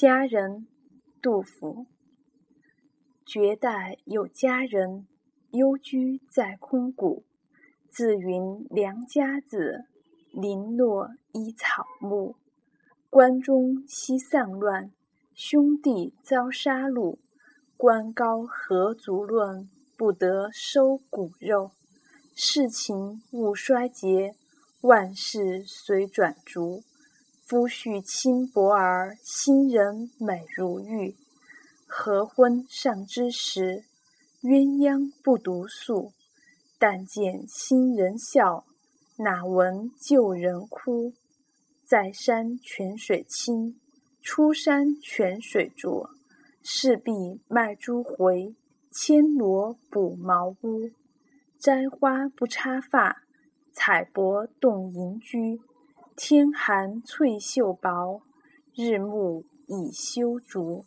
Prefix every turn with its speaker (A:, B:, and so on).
A: 佳人，杜甫。绝代有佳人，幽居在空谷。自云良家子，零落依草木。关中西丧乱，兄弟遭杀戮。官高何足论，不得收骨肉。世情勿衰竭，万事随转逐。夫婿轻薄儿，新人美如玉。合婚尚之时，鸳鸯不独宿。但见新人笑，哪闻旧人哭。在山泉水清，出山泉水浊。势必卖珠回，牵罗补茅屋。摘花不插发，采柏动银居。天寒翠袖薄，日暮已修竹。